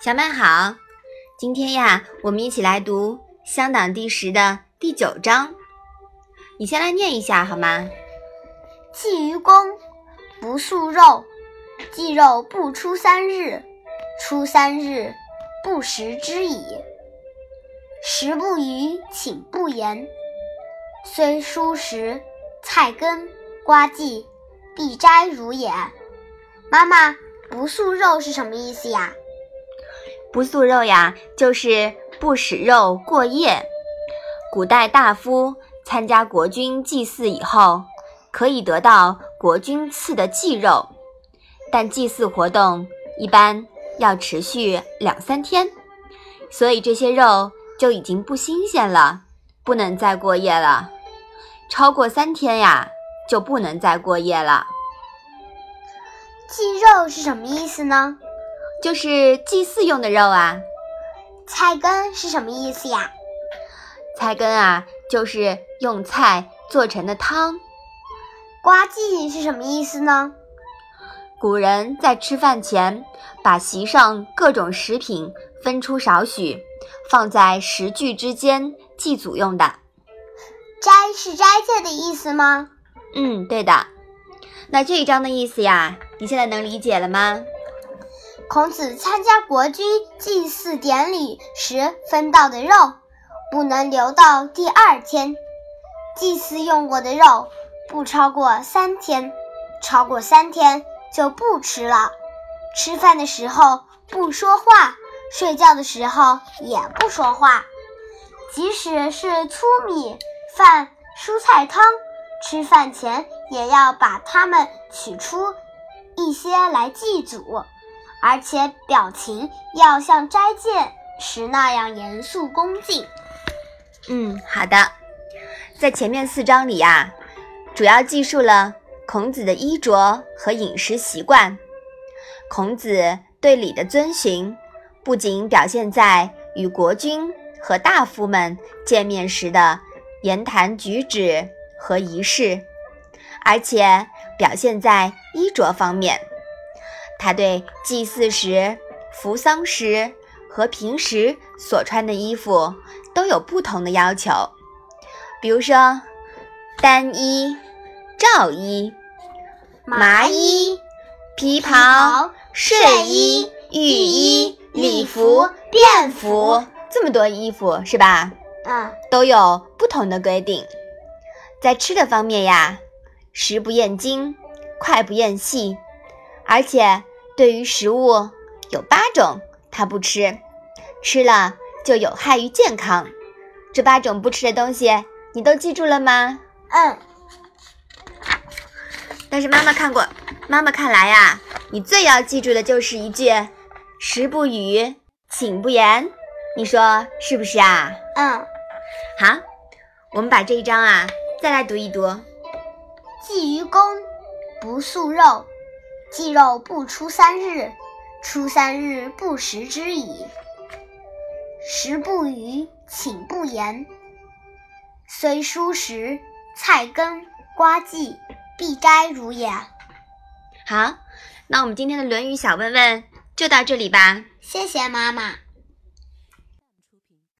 小麦好，今天呀，我们一起来读《乡党第十》的第九章。你先来念一下好吗？祭于公，不素肉，祭肉不出三日，出三日，不食之矣。食不语，寝不言，虽蔬食，菜根，瓜蓟，必摘如也。妈妈，不素肉是什么意思呀？不素肉呀，就是不使肉过夜。古代大夫参加国君祭祀以后，可以得到国君赐的祭肉，但祭祀活动一般要持续两三天，所以这些肉就已经不新鲜了，不能再过夜了。超过三天呀，就不能再过夜了。祭肉是什么意思呢？就是祭祀用的肉啊，菜根是什么意思呀？菜根啊，就是用菜做成的汤。瓜祭是什么意思呢？古人在吃饭前，把席上各种食品分出少许，放在食具之间祭祖用的。斋是斋戒的意思吗？嗯，对的。那这一章的意思呀，你现在能理解了吗？孔子参加国君祭祀典礼时分到的肉，不能留到第二天。祭祀用过的肉不超过三天，超过三天就不吃了。吃饭的时候不说话，睡觉的时候也不说话。即使是粗米饭、蔬菜汤，吃饭前也要把它们取出一些来祭祖。而且表情要像斋戒时那样严肃恭敬。嗯，好的。在前面四章里呀，主要记述了孔子的衣着和饮食习惯。孔子对礼的遵循，不仅表现在与国君和大夫们见面时的言谈举止和仪式，而且表现在衣着方面。他对祭祀时、服丧时和平时所穿的衣服都有不同的要求，比如说单衣、罩衣、麻衣、皮袍、睡衣、浴衣、礼服、便服，这么多衣服是吧？嗯，都有不同的规定。在吃的方面呀，食不厌精，脍不厌细，而且。对于食物有八种他不吃，吃了就有害于健康。这八种不吃的东西你都记住了吗？嗯。但是妈妈看过，妈妈看来呀，你最要记住的就是一句“食不语，寝不言”。你说是不是啊？嗯。好，我们把这一章啊再来读一读。祭于公，不素肉。祭肉不出三日，出三日不食之矣。食不语，寝不言。虽蔬食，菜根，瓜蓟，必摘如也。好，那我们今天的《论语》小问问就到这里吧。谢谢妈妈。